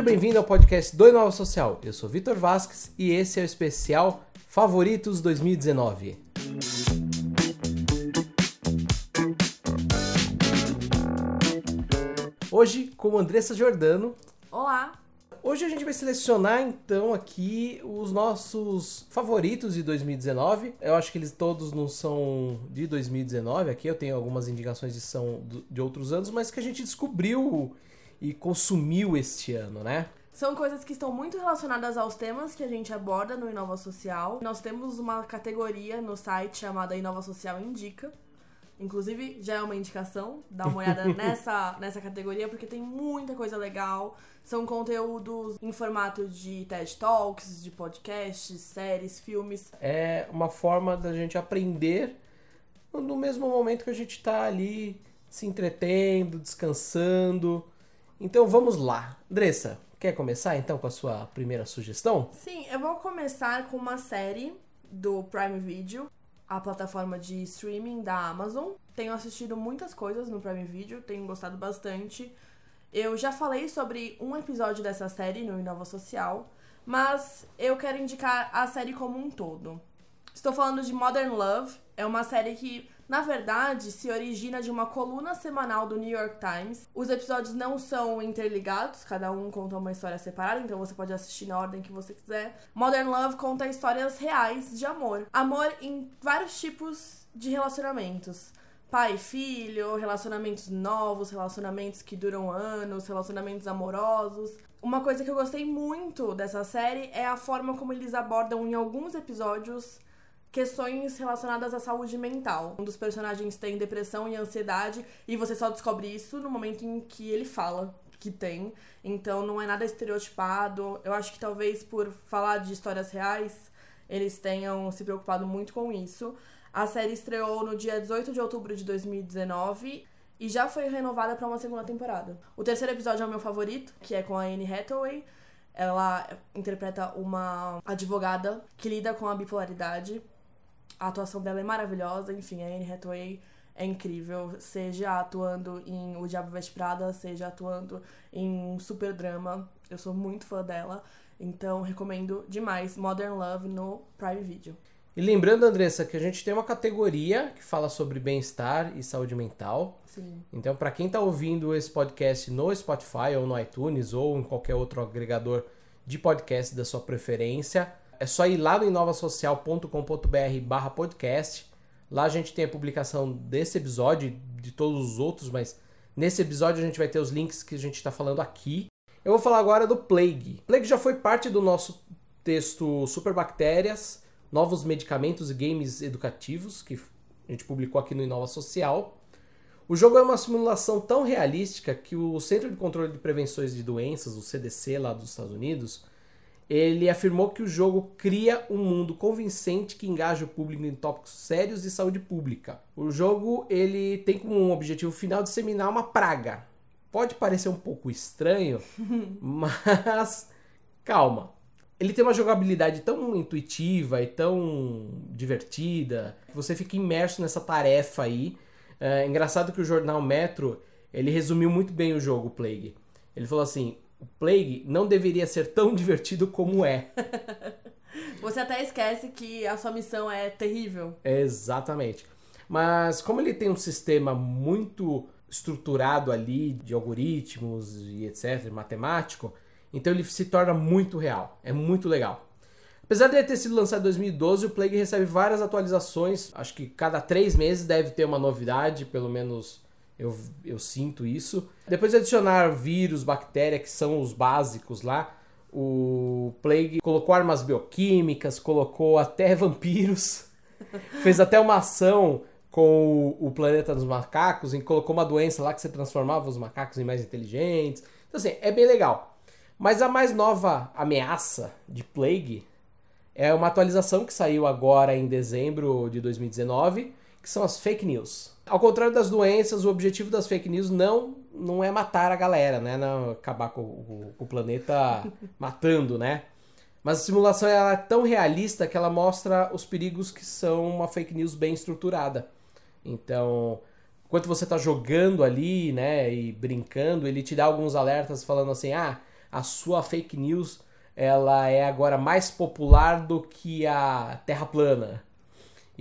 Seja bem-vindo ao podcast do Inova Social. Eu sou Vitor Vasques e esse é o especial Favoritos 2019. Hoje com Andressa Giordano. Olá! Hoje a gente vai selecionar então aqui os nossos favoritos de 2019. Eu acho que eles todos não são de 2019. Aqui eu tenho algumas indicações de são de outros anos, mas que a gente descobriu e consumiu este ano, né? São coisas que estão muito relacionadas aos temas que a gente aborda no Inova Social. Nós temos uma categoria no site chamada Inova Social Indica. Inclusive, já é uma indicação, dá uma olhada nessa, nessa categoria, porque tem muita coisa legal. São conteúdos em formato de TED Talks, de podcasts, séries, filmes. É uma forma da gente aprender no mesmo momento que a gente está ali se entretendo, descansando. Então vamos lá. Andressa, quer começar então com a sua primeira sugestão? Sim, eu vou começar com uma série do Prime Video a plataforma de streaming da Amazon. Tenho assistido muitas coisas no Prime Video, tenho gostado bastante. Eu já falei sobre um episódio dessa série no Inova Social, mas eu quero indicar a série como um todo. Estou falando de Modern Love, é uma série que, na verdade, se origina de uma coluna semanal do New York Times. Os episódios não são interligados, cada um conta uma história separada, então você pode assistir na ordem que você quiser. Modern Love conta histórias reais de amor. Amor em vários tipos de relacionamentos pai e filho, relacionamentos novos, relacionamentos que duram anos, relacionamentos amorosos. Uma coisa que eu gostei muito dessa série é a forma como eles abordam em alguns episódios questões relacionadas à saúde mental. Um dos personagens tem depressão e ansiedade e você só descobre isso no momento em que ele fala que tem. Então não é nada estereotipado. Eu acho que talvez por falar de histórias reais, eles tenham se preocupado muito com isso. A série estreou no dia 18 de outubro de 2019 e já foi renovada para uma segunda temporada. O terceiro episódio é o meu favorito, que é com a Anne Hathaway. Ela interpreta uma advogada que lida com a bipolaridade a atuação dela é maravilhosa, enfim, a Anne Hathaway é incrível, seja atuando em O Diabo Veste Prada, seja atuando em um super drama. Eu sou muito fã dela, então recomendo demais Modern Love no Prime Video. E lembrando, Andressa, que a gente tem uma categoria que fala sobre bem-estar e saúde mental. Sim. Então, para quem está ouvindo esse podcast no Spotify ou no iTunes ou em qualquer outro agregador de podcast da sua preferência, é só ir lá no inovasocial.com.br barra podcast. Lá a gente tem a publicação desse episódio de todos os outros, mas nesse episódio a gente vai ter os links que a gente está falando aqui. Eu vou falar agora do Plague. Plague já foi parte do nosso texto Superbactérias, Novos Medicamentos e Games Educativos, que a gente publicou aqui no Inova Social. O jogo é uma simulação tão realística que o Centro de Controle de Prevenções de Doenças, o CDC lá dos Estados Unidos, ele afirmou que o jogo cria um mundo convincente que engaja o público em tópicos sérios de saúde pública. O jogo ele tem como um objetivo final disseminar uma praga. Pode parecer um pouco estranho, mas calma. Ele tem uma jogabilidade tão intuitiva e tão divertida que você fica imerso nessa tarefa aí. É engraçado que o jornal Metro ele resumiu muito bem o jogo Plague. Ele falou assim: o Plague não deveria ser tão divertido como é. Você até esquece que a sua missão é terrível. Exatamente. Mas como ele tem um sistema muito estruturado ali de algoritmos e etc, matemático, então ele se torna muito real. É muito legal. Apesar de ele ter sido lançado em 2012, o Plague recebe várias atualizações. Acho que cada três meses deve ter uma novidade, pelo menos eu, eu sinto isso. Depois de adicionar vírus, bactéria, que são os básicos lá, o Plague colocou armas bioquímicas, colocou até vampiros, fez até uma ação com o, planeta dos macacos, e colocou uma doença lá que você transformava os macacos em mais inteligentes. Então, assim, é bem legal. Mas a mais nova ameaça de Plague é uma atualização que saiu agora em dezembro de 2019, que são as fake news. Ao contrário das doenças, o objetivo das fake news não, não é matar a galera, né? Não acabar com, com, com o planeta matando, né? Mas a simulação é tão realista que ela mostra os perigos que são uma fake news bem estruturada. Então, enquanto você está jogando ali, né, e brincando, ele te dá alguns alertas falando assim: ah, a sua fake news ela é agora mais popular do que a Terra plana.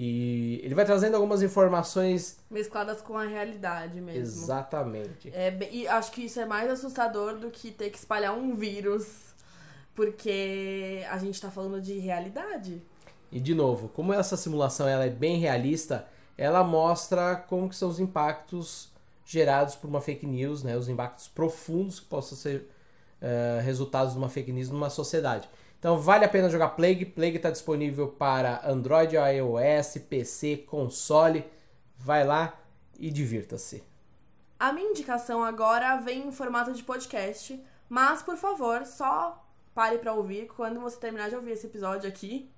E ele vai trazendo algumas informações mescladas com a realidade mesmo. Exatamente. É, e acho que isso é mais assustador do que ter que espalhar um vírus, porque a gente tá falando de realidade. E de novo, como essa simulação ela é bem realista, ela mostra como que são os impactos gerados por uma fake news, né? Os impactos profundos que possam ser uh, resultados de uma fake news numa sociedade. Então vale a pena jogar Plague. Plague está disponível para Android, iOS, PC, console. Vai lá e divirta-se. A minha indicação agora vem em formato de podcast, mas por favor, só pare para ouvir quando você terminar de ouvir esse episódio aqui.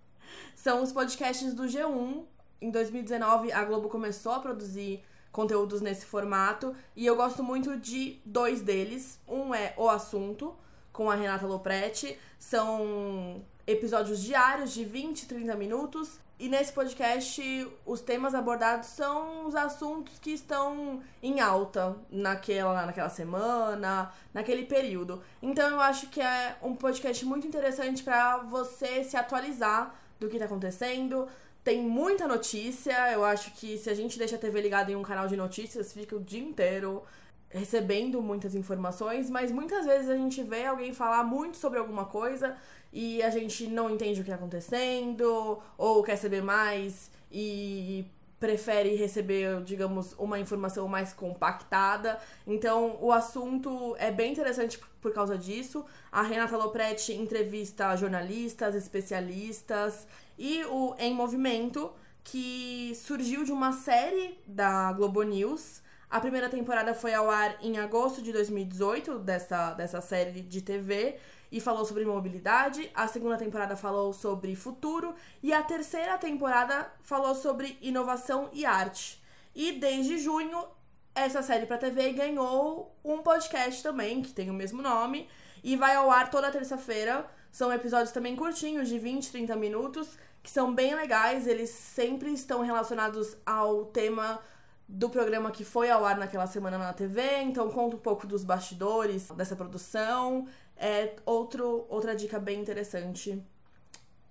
São os podcasts do G1. Em 2019, a Globo começou a produzir conteúdos nesse formato e eu gosto muito de dois deles. Um é O Assunto, com a Renata Lopretti. São episódios diários de 20, 30 minutos. E nesse podcast, os temas abordados são os assuntos que estão em alta naquela, naquela semana, naquele período. Então eu acho que é um podcast muito interessante para você se atualizar do que está acontecendo. Tem muita notícia. Eu acho que se a gente deixa a TV ligada em um canal de notícias, fica o dia inteiro recebendo muitas informações, mas muitas vezes a gente vê alguém falar muito sobre alguma coisa e a gente não entende o que está acontecendo, ou quer saber mais e prefere receber, digamos, uma informação mais compactada. Então, o assunto é bem interessante por causa disso. A Renata Lopretti entrevista jornalistas, especialistas e o Em Movimento, que surgiu de uma série da Globo News a primeira temporada foi ao ar em agosto de 2018, dessa, dessa série de TV, e falou sobre mobilidade. A segunda temporada falou sobre futuro. E a terceira temporada falou sobre inovação e arte. E desde junho, essa série para TV ganhou um podcast também, que tem o mesmo nome, e vai ao ar toda terça-feira. São episódios também curtinhos, de 20, 30 minutos, que são bem legais. Eles sempre estão relacionados ao tema do programa que foi ao ar naquela semana na TV, então conta um pouco dos bastidores dessa produção. É outro, outra dica bem interessante.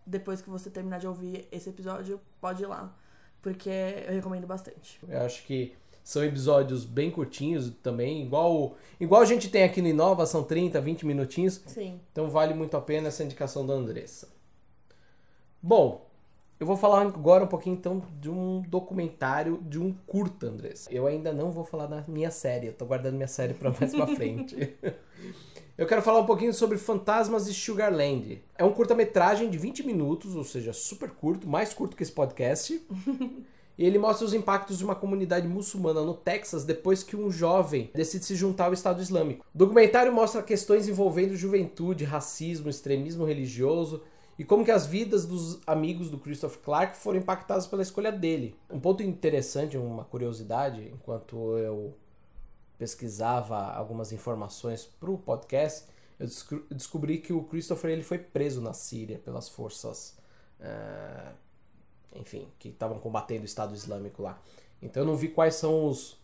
Depois que você terminar de ouvir esse episódio, pode ir lá, porque eu recomendo bastante. Eu acho que são episódios bem curtinhos também, igual igual a gente tem aqui no Inova, são 30, 20 minutinhos. Sim. Então vale muito a pena essa indicação da Andressa. Bom, eu vou falar agora um pouquinho então de um documentário, de um curta, Andrés. Eu ainda não vou falar da minha série, eu tô guardando minha série para mais pra frente. eu quero falar um pouquinho sobre Fantasmas de Sugarland. É um curta-metragem de 20 minutos, ou seja, super curto, mais curto que esse podcast. e ele mostra os impactos de uma comunidade muçulmana no Texas depois que um jovem decide se juntar ao Estado Islâmico. O documentário mostra questões envolvendo juventude, racismo, extremismo religioso e como que as vidas dos amigos do Christopher Clark foram impactadas pela escolha dele. Um ponto interessante, uma curiosidade, enquanto eu pesquisava algumas informações para o podcast, eu descobri que o Christopher ele foi preso na Síria pelas forças, uh, enfim, que estavam combatendo o Estado Islâmico lá. Então eu não vi quais são os,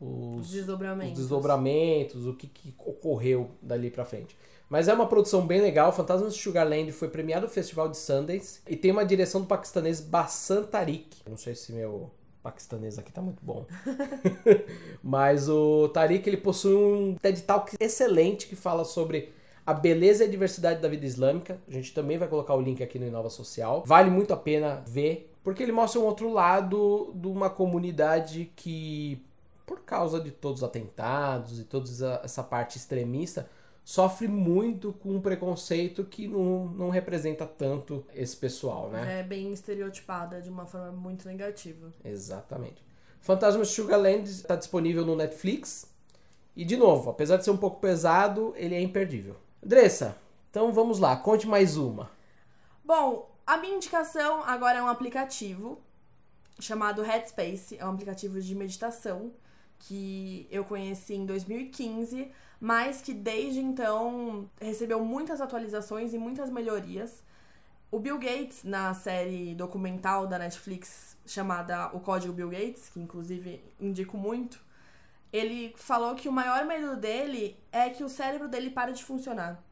os desdobramentos, os desdobramentos o que, que ocorreu dali para frente. Mas é uma produção bem legal. Fantasmas de Sugarland foi premiado no Festival de Sundance e tem uma direção do paquistanês Bassan Tariq. Não sei se meu paquistanês aqui tá muito bom. Mas o Tariq ele possui um TED Talk excelente que fala sobre a beleza e a diversidade da vida islâmica. A gente também vai colocar o link aqui no Inova Social. Vale muito a pena ver, porque ele mostra um outro lado de uma comunidade que, por causa de todos os atentados e toda essa parte extremista, sofre muito com um preconceito que não, não representa tanto esse pessoal, né? É bem estereotipada de uma forma muito negativa. Exatamente. Fantasma Sugarland está disponível no Netflix. E, de novo, apesar de ser um pouco pesado, ele é imperdível. Andressa, então vamos lá, conte mais uma. Bom, a minha indicação agora é um aplicativo chamado Headspace. É um aplicativo de meditação que eu conheci em 2015 mas que desde então recebeu muitas atualizações e muitas melhorias. O Bill Gates, na série documental da Netflix chamada O Código Bill Gates, que inclusive indico muito, ele falou que o maior medo dele é que o cérebro dele pare de funcionar.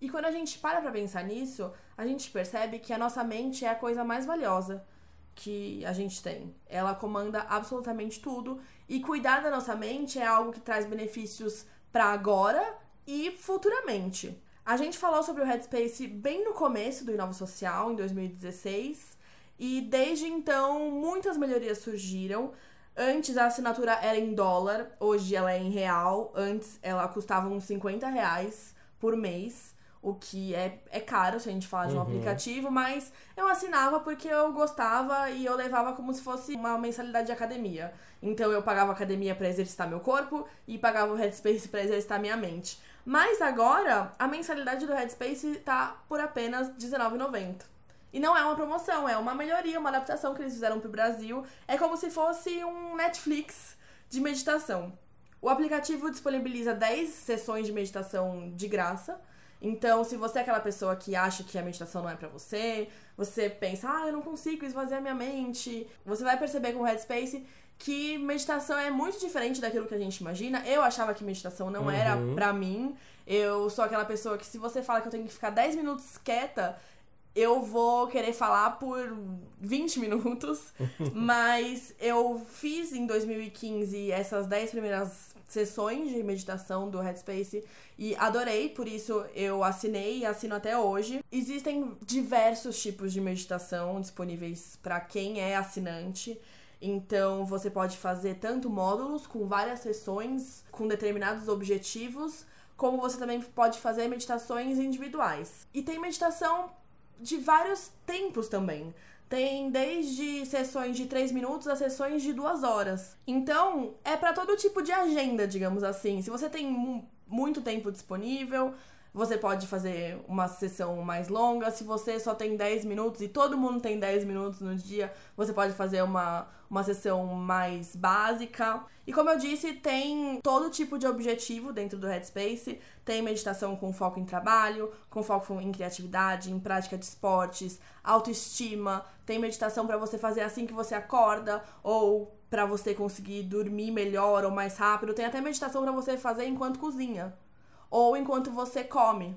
E quando a gente para pra pensar nisso, a gente percebe que a nossa mente é a coisa mais valiosa que a gente tem. Ela comanda absolutamente tudo e cuidar da nossa mente é algo que traz benefícios para agora e futuramente. A gente falou sobre o Headspace bem no começo do Inova Social, em 2016, e desde então muitas melhorias surgiram. Antes a assinatura era em dólar, hoje ela é em real. Antes ela custava uns 50 reais por mês o que é, é caro se a gente falar de um uhum. aplicativo, mas eu assinava porque eu gostava e eu levava como se fosse uma mensalidade de academia. Então eu pagava academia para exercitar meu corpo e pagava o Headspace para exercitar minha mente. Mas agora a mensalidade do Headspace tá por apenas R$19,90. E não é uma promoção, é uma melhoria, uma adaptação que eles fizeram pro Brasil. É como se fosse um Netflix de meditação. O aplicativo disponibiliza 10 sessões de meditação de graça então, se você é aquela pessoa que acha que a meditação não é para você, você pensa, ah, eu não consigo esvaziar minha mente, você vai perceber com o Headspace que meditação é muito diferente daquilo que a gente imagina. Eu achava que meditação não uhum. era pra mim. Eu sou aquela pessoa que se você fala que eu tenho que ficar 10 minutos quieta, eu vou querer falar por 20 minutos. Mas eu fiz em 2015 essas 10 primeiras sessões de meditação do Headspace e adorei, por isso eu assinei e assino até hoje. Existem diversos tipos de meditação disponíveis para quem é assinante. Então você pode fazer tanto módulos com várias sessões com determinados objetivos, como você também pode fazer meditações individuais. E tem meditação de vários tempos também. Tem desde sessões de 3 minutos a sessões de 2 horas. Então, é para todo tipo de agenda, digamos assim. Se você tem muito tempo disponível, você pode fazer uma sessão mais longa. Se você só tem 10 minutos e todo mundo tem 10 minutos no dia, você pode fazer uma, uma sessão mais básica. E como eu disse, tem todo tipo de objetivo dentro do Headspace. Tem meditação com foco em trabalho, com foco em criatividade, em prática de esportes, autoestima. Tem meditação para você fazer assim que você acorda ou para você conseguir dormir melhor ou mais rápido. Tem até meditação para você fazer enquanto cozinha ou enquanto você come,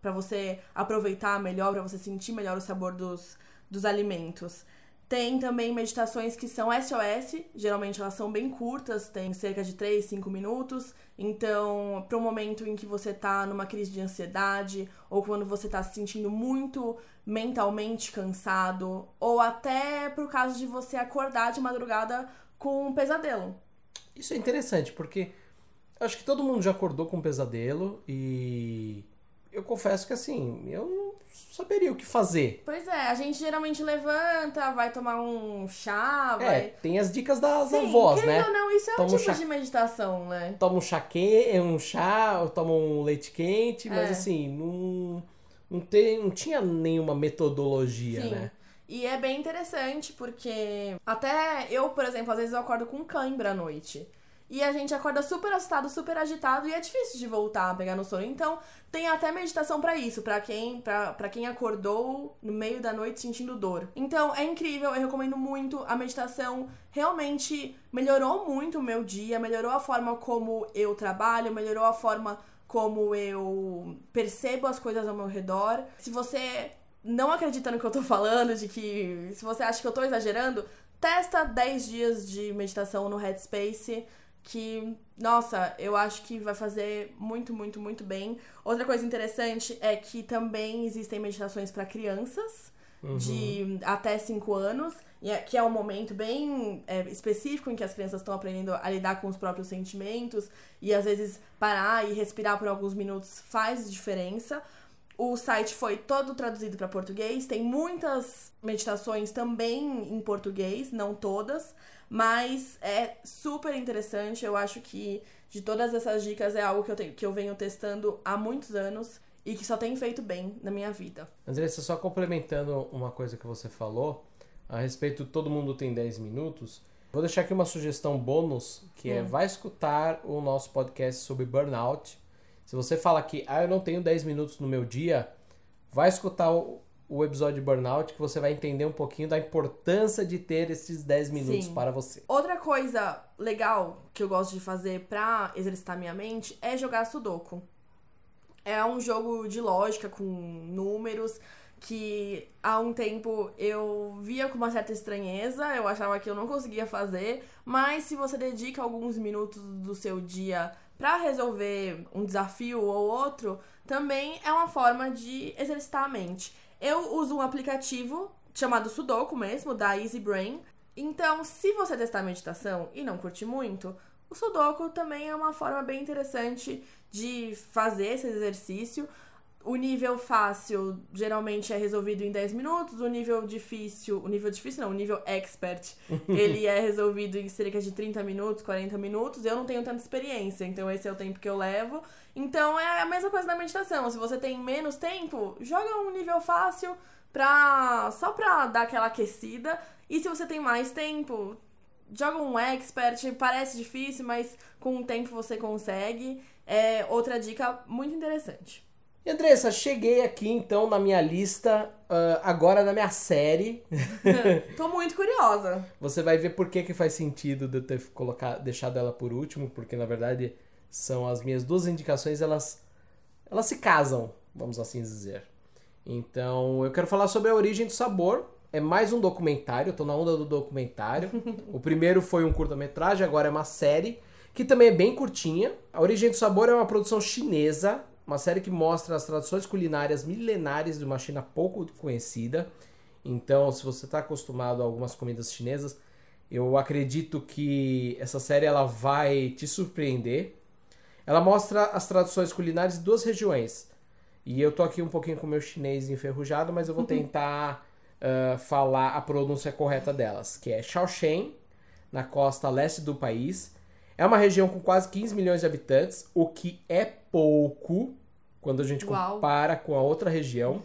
para você aproveitar melhor, para você sentir melhor o sabor dos, dos alimentos. Tem também meditações que são SOS, geralmente elas são bem curtas, tem cerca de 3, 5 minutos. Então, para o momento em que você está numa crise de ansiedade, ou quando você está se sentindo muito mentalmente cansado, ou até por causa de você acordar de madrugada com um pesadelo. Isso é interessante, porque Acho que todo mundo já acordou com um pesadelo e eu confesso que assim, eu não saberia o que fazer. Pois é, a gente geralmente levanta, vai tomar um chá, é, vai... É, tem as dicas das Sim, avós, né? Ou não, isso é toma um tipo chá... de meditação, né? Toma um chá quente, um chá, toma um leite quente, mas é. assim, não, não, tem, não tinha nenhuma metodologia, Sim. né? E é bem interessante, porque até eu, por exemplo, às vezes eu acordo com cãibra à noite. E a gente acorda super assustado, super agitado e é difícil de voltar a pegar no sono. Então, tem até meditação para isso, para quem para quem acordou no meio da noite sentindo dor. Então, é incrível, eu recomendo muito a meditação. Realmente melhorou muito o meu dia, melhorou a forma como eu trabalho, melhorou a forma como eu percebo as coisas ao meu redor. Se você não acredita no que eu tô falando, de que se você acha que eu tô exagerando, testa 10 dias de meditação no Headspace que, nossa, eu acho que vai fazer muito, muito, muito bem. Outra coisa interessante é que também existem meditações para crianças uhum. de até 5 anos, é, que é um momento bem é, específico em que as crianças estão aprendendo a lidar com os próprios sentimentos e às vezes parar e respirar por alguns minutos faz diferença. O site foi todo traduzido para português, tem muitas meditações também em português, não todas. Mas é super interessante. Eu acho que de todas essas dicas é algo que eu, tenho, que eu venho testando há muitos anos e que só tem feito bem na minha vida. Andressa, só complementando uma coisa que você falou a respeito todo mundo tem 10 minutos. Vou deixar aqui uma sugestão bônus, que é hum. vai escutar o nosso podcast sobre burnout. Se você fala que ah, eu não tenho 10 minutos no meu dia, vai escutar o, o episódio Burnout que você vai entender um pouquinho da importância de ter esses 10 minutos Sim. para você. Outra coisa legal que eu gosto de fazer pra exercitar minha mente é jogar sudoku. É um jogo de lógica com números que há um tempo eu via com uma certa estranheza, eu achava que eu não conseguia fazer, mas se você dedica alguns minutos do seu dia para resolver um desafio ou outro, também é uma forma de exercitar a mente. Eu uso um aplicativo chamado Sudoku mesmo, da Easy Brain. Então, se você testar meditação e não curte muito, o Sudoku também é uma forma bem interessante de fazer esse exercício. O nível fácil geralmente é resolvido em 10 minutos, o nível difícil, o nível difícil não, o nível expert, ele é resolvido em cerca de 30 minutos, 40 minutos. Eu não tenho tanta experiência, então esse é o tempo que eu levo. Então é a mesma coisa na meditação. Se você tem menos tempo, joga um nível fácil pra só pra dar aquela aquecida. E se você tem mais tempo, joga um expert, parece difícil, mas com o tempo você consegue. É outra dica muito interessante. E Andressa, cheguei aqui então na minha lista, uh, agora na minha série. Tô muito curiosa. Você vai ver por que, que faz sentido de eu ter colocado, deixado ela por último, porque na verdade são as minhas duas indicações, elas, elas se casam, vamos assim dizer. Então, eu quero falar sobre a origem do sabor. É mais um documentário, eu tô na onda do documentário. o primeiro foi um curta-metragem, agora é uma série, que também é bem curtinha. A Origem do Sabor é uma produção chinesa uma série que mostra as tradições culinárias milenares de uma China pouco conhecida. Então, se você está acostumado a algumas comidas chinesas, eu acredito que essa série ela vai te surpreender. Ela mostra as tradições culinárias de duas regiões. E eu tô aqui um pouquinho com o meu chinês enferrujado, mas eu vou tentar uh, falar a pronúncia correta delas, que é Shaoxing, na costa leste do país. É uma região com quase 15 milhões de habitantes, o que é pouco quando a gente Uau. compara com a outra região,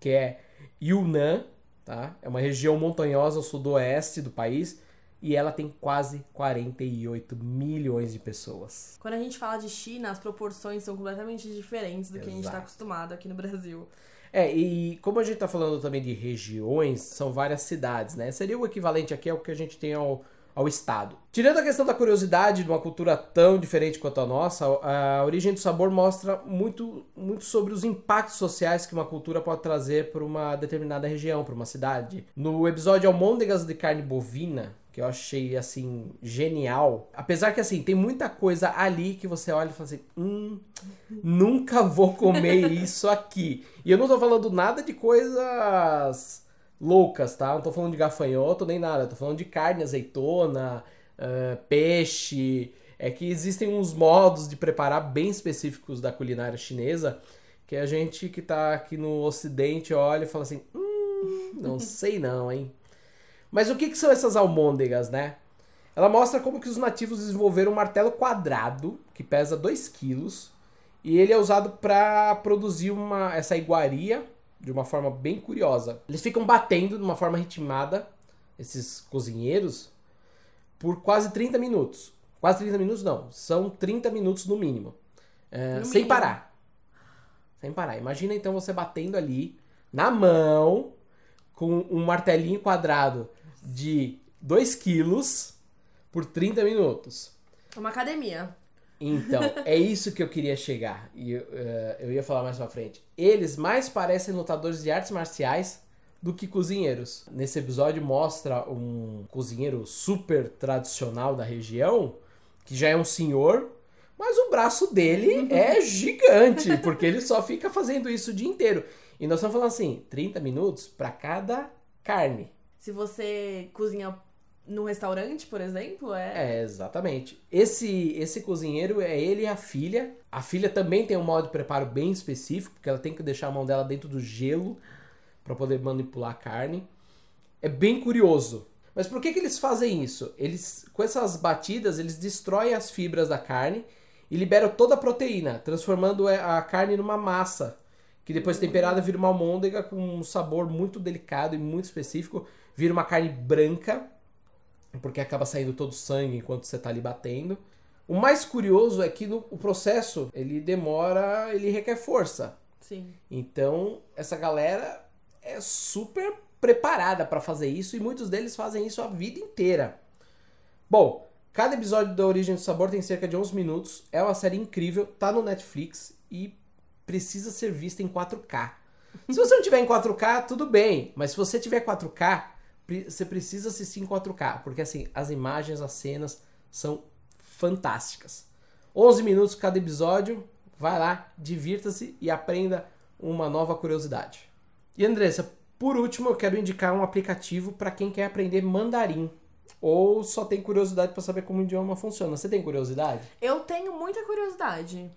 que é Yunnan, tá? É uma região montanhosa ao sudoeste do país e ela tem quase 48 milhões de pessoas. Quando a gente fala de China, as proporções são completamente diferentes do Exato. que a gente está acostumado aqui no Brasil. É, e como a gente está falando também de regiões, são várias cidades, né? Seria o equivalente aqui ao que a gente tem ao ao Estado. Tirando a questão da curiosidade de uma cultura tão diferente quanto a nossa, a origem do sabor mostra muito, muito sobre os impactos sociais que uma cultura pode trazer para uma determinada região, para uma cidade. No episódio Almôndegas de Carne Bovina, que eu achei assim genial. Apesar que assim, tem muita coisa ali que você olha e fala assim: "Hum, nunca vou comer isso aqui". E eu não tô falando nada de coisas loucas, tá? Não tô falando de gafanhoto nem nada, tô falando de carne, azeitona, uh, peixe. É que existem uns modos de preparar bem específicos da culinária chinesa que a gente que tá aqui no ocidente olha e fala assim: hum, não sei não, hein? Mas o que, que são essas almôndegas, né? Ela mostra como que os nativos desenvolveram um martelo quadrado que pesa 2 quilos e ele é usado para produzir uma, essa iguaria de uma forma bem curiosa. Eles ficam batendo de uma forma ritmada, esses cozinheiros, por quase 30 minutos. Quase 30 minutos não, são 30 minutos no mínimo. É, no sem mínimo. parar. Sem parar. Imagina então você batendo ali, na mão, com um martelinho quadrado de 2 quilos por 30 minutos. Uma academia. Então, é isso que eu queria chegar. E uh, eu ia falar mais pra frente. Eles mais parecem lutadores de artes marciais do que cozinheiros. Nesse episódio mostra um cozinheiro super tradicional da região, que já é um senhor, mas o braço dele é gigante, porque ele só fica fazendo isso o dia inteiro. E nós estamos falando assim, 30 minutos para cada carne. Se você cozinha no restaurante, por exemplo, é. É, exatamente. Esse esse cozinheiro é ele e a filha. A filha também tem um modo de preparo bem específico, porque ela tem que deixar a mão dela dentro do gelo para poder manipular a carne. É bem curioso. Mas por que, que eles fazem isso? Eles, com essas batidas, eles destroem as fibras da carne e liberam toda a proteína, transformando a carne numa massa, que depois temperada vira uma almôndega com um sabor muito delicado e muito específico, vira uma carne branca porque acaba saindo todo o sangue enquanto você está ali batendo. O mais curioso é que no, o processo ele demora, ele requer força. Sim. Então essa galera é super preparada para fazer isso e muitos deles fazem isso a vida inteira. Bom, cada episódio da Origem do Sabor tem cerca de 11 minutos. É uma série incrível, tá no Netflix e precisa ser vista em 4K. Se você não tiver em 4K, tudo bem, mas se você tiver 4K, você precisa assistir em 4K, porque assim, as imagens, as cenas são fantásticas. 11 minutos cada episódio, vai lá, divirta-se e aprenda uma nova curiosidade. E Andressa, por último, eu quero indicar um aplicativo para quem quer aprender mandarim ou só tem curiosidade para saber como o idioma funciona. Você tem curiosidade? Eu tenho muita curiosidade.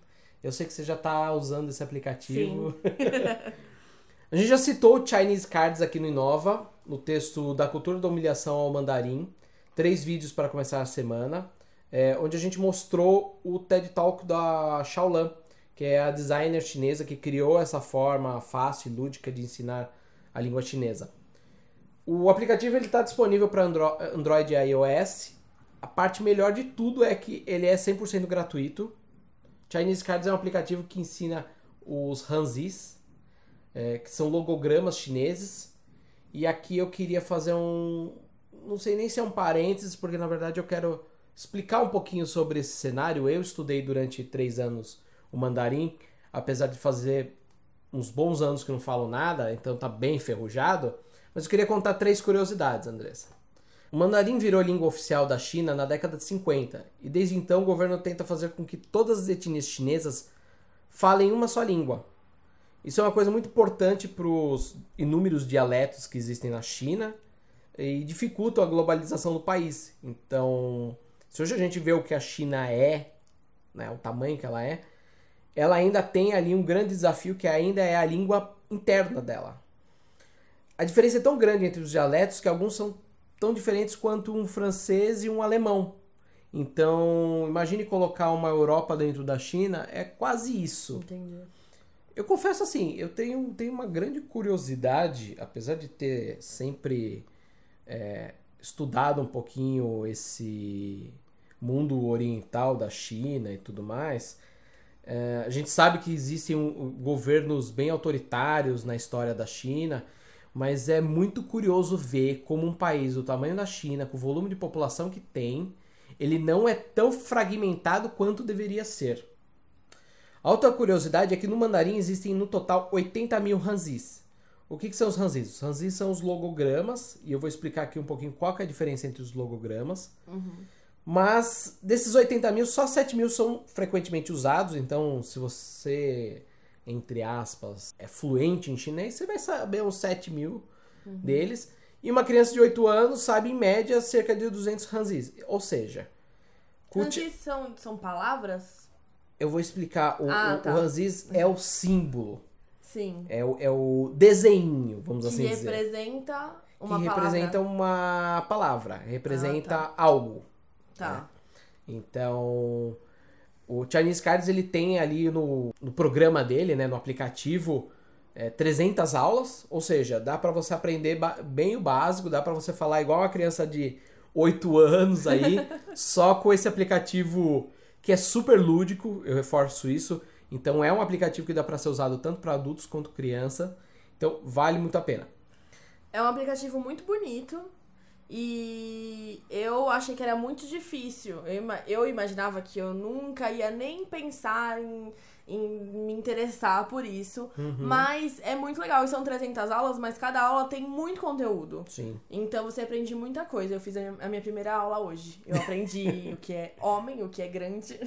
Eu sei que você já está usando esse aplicativo. a gente já citou o Chinese Cards aqui no Inova, no texto da cultura da humilhação ao mandarim. Três vídeos para começar a semana, é, onde a gente mostrou o TED Talk da Shaolan, que é a designer chinesa que criou essa forma fácil e lúdica de ensinar a língua chinesa. O aplicativo está disponível para Android e iOS. A parte melhor de tudo é que ele é 100% gratuito. Chinese Cards é um aplicativo que ensina os hanzis, é, que são logogramas chineses. E aqui eu queria fazer um. Não sei nem se é um parênteses, porque na verdade eu quero explicar um pouquinho sobre esse cenário. Eu estudei durante três anos o mandarim, apesar de fazer uns bons anos que não falo nada, então tá bem enferrujado. Mas eu queria contar três curiosidades, Andressa. O mandarim virou língua oficial da China na década de 50 e desde então o governo tenta fazer com que todas as etnias chinesas falem uma só língua. Isso é uma coisa muito importante para os inúmeros dialetos que existem na China e dificulta a globalização do país. Então, se hoje a gente vê o que a China é, né, o tamanho que ela é, ela ainda tem ali um grande desafio que ainda é a língua interna dela a diferença é tão grande entre os dialetos que alguns são tão diferentes quanto um francês e um alemão. Então, imagine colocar uma Europa dentro da China, é quase isso. Entendi. Eu confesso assim, eu tenho, tenho uma grande curiosidade, apesar de ter sempre é, estudado um pouquinho esse mundo oriental da China e tudo mais. É, a gente sabe que existem governos bem autoritários na história da China mas é muito curioso ver como um país do tamanho da China, com o volume de população que tem, ele não é tão fragmentado quanto deveria ser. A outra curiosidade é que no mandarim existem no total 80 mil hanzis. O que, que são os hanzis? Os hanzis são os logogramas, e eu vou explicar aqui um pouquinho qual é a diferença entre os logogramas. Uhum. Mas desses 80 mil, só 7 mil são frequentemente usados, então se você entre aspas, é fluente em chinês, você vai saber uns 7 mil uhum. deles. E uma criança de 8 anos sabe, em média, cerca de 200 hanzis. Ou seja... Hanzis são, são palavras? Eu vou explicar. O, ah, o, tá. o é o símbolo. Sim. É o, é o desenho, vamos que assim dizer. representa uma que palavra. representa uma palavra. Representa Ah, tá. algo. Tá. né? Então... O Chinese Cards ele tem ali no, no programa dele, né, no aplicativo, é, 300 aulas, ou seja, dá para você aprender bem o básico, dá para você falar igual uma criança de 8 anos aí, só com esse aplicativo que é super lúdico, eu reforço isso. Então é um aplicativo que dá para ser usado tanto para adultos quanto criança. Então vale muito a pena. É um aplicativo muito bonito. E eu achei que era muito difícil. Eu, eu imaginava que eu nunca ia nem pensar em, em me interessar por isso. Uhum. Mas é muito legal. E são 300 aulas, mas cada aula tem muito conteúdo. Sim. Então você aprende muita coisa. Eu fiz a minha, primeira aula hoje. Eu aprendi o que é homem, o que é grande.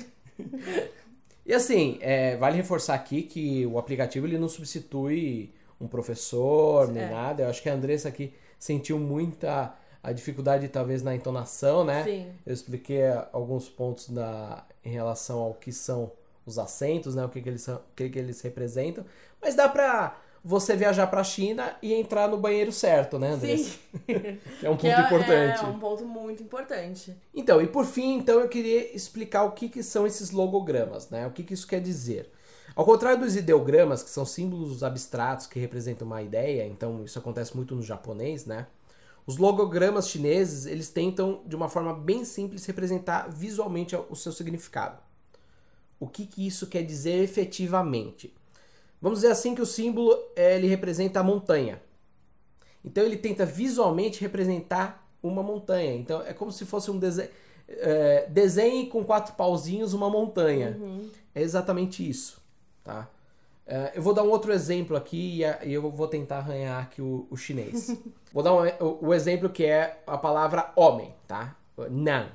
E assim, é, vale reforçar aqui que o aplicativo ele não substitui um professor nem É. nada. Eu acho que a Andressa aqui sentiu muita a dificuldade talvez na entonação, né? Sim. Eu expliquei alguns pontos na, em relação ao que são os acentos, né? O que, que, eles, são, o que, que eles representam. Mas dá pra você viajar pra China e entrar no banheiro certo, né, Andressa? Sim. É um ponto é, importante. É um ponto muito importante. Então, e por fim, então eu queria explicar o que, que são esses logogramas, né? O que, que isso quer dizer. Ao contrário dos ideogramas, que são símbolos abstratos que representam uma ideia, então isso acontece muito no japonês, né? Os logogramas chineses, eles tentam, de uma forma bem simples, representar visualmente o seu significado. O que, que isso quer dizer efetivamente? Vamos dizer assim que o símbolo ele representa a montanha. Então ele tenta visualmente representar uma montanha. Então é como se fosse um desenho. É, desenhe com quatro pauzinhos uma montanha. Uhum. É exatamente isso, tá? Uh, eu vou dar um outro exemplo aqui e eu vou tentar arranhar aqui o, o chinês. vou dar um, o, o, exemplo que é a palavra homem, tá? Nan.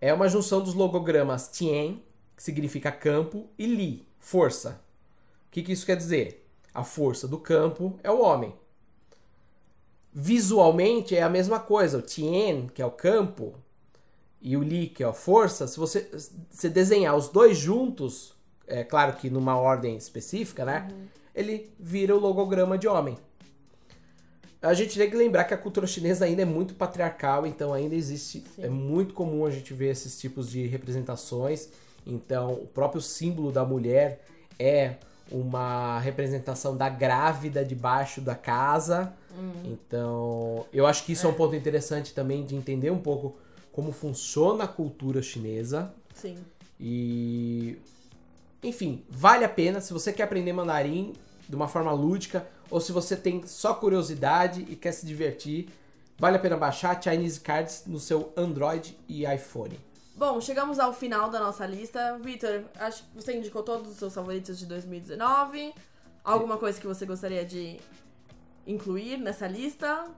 É uma junção dos logogramas Tien, que significa campo, e Li, força. O que, que isso quer dizer? A força do campo é o homem. Visualmente é a mesma coisa. O Tien, que é o campo, e o Li, que é a força, se você se desenhar os dois juntos, é claro que numa ordem específica, né? Uhum. Ele vira o logograma de homem. A gente tem que lembrar que a cultura chinesa ainda é muito patriarcal, então ainda existe. Sim. É muito comum a gente ver esses tipos de representações. Então, o próprio símbolo da mulher é uma representação da grávida debaixo da casa. Uhum. Então, eu acho que isso é. é um ponto interessante também de entender um pouco como funciona a cultura chinesa. Sim. E enfim, vale a pena se você quer aprender mandarim de uma forma lúdica ou se você tem só curiosidade e quer se divertir, vale a pena baixar Chinese Cards no seu Android e iPhone. Bom, chegamos ao final da nossa lista. Vitor, acho que você indicou todos os seus favoritos de 2019. Alguma coisa que você gostaria de incluir nessa lista?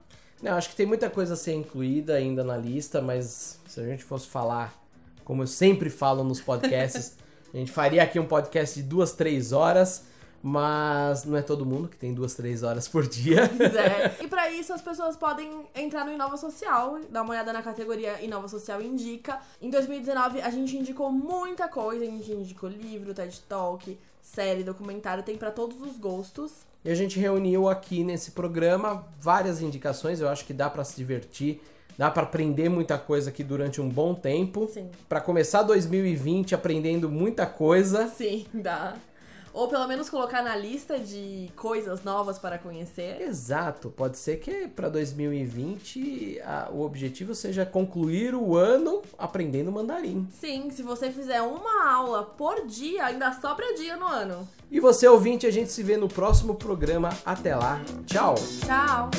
Não, acho que tem muita coisa a ser incluída ainda na lista, mas se a gente fosse falar, como eu sempre falo nos podcasts, a gente faria aqui um podcast de duas, três horas. Mas não é todo mundo que tem duas, três horas por dia. É. E para isso as pessoas podem entrar no Inova Social, dar uma olhada na categoria Inova Social Indica. Em 2019 a gente indicou muita coisa, a gente indicou livro, TED Talk, série, documentário, tem para todos os gostos. E a gente reuniu aqui nesse programa várias indicações, eu acho que dá para se divertir, dá para aprender muita coisa aqui durante um bom tempo. Sim. Para começar 2020 aprendendo muita coisa. Sim, dá. Ou pelo menos colocar na lista de coisas novas para conhecer. Exato. Pode ser que para 2020 a, o objetivo seja concluir o ano aprendendo mandarim. Sim, se você fizer uma aula por dia, ainda sobra dia no ano. E você ouvinte, a gente se vê no próximo programa. Até lá. Tchau. Tchau.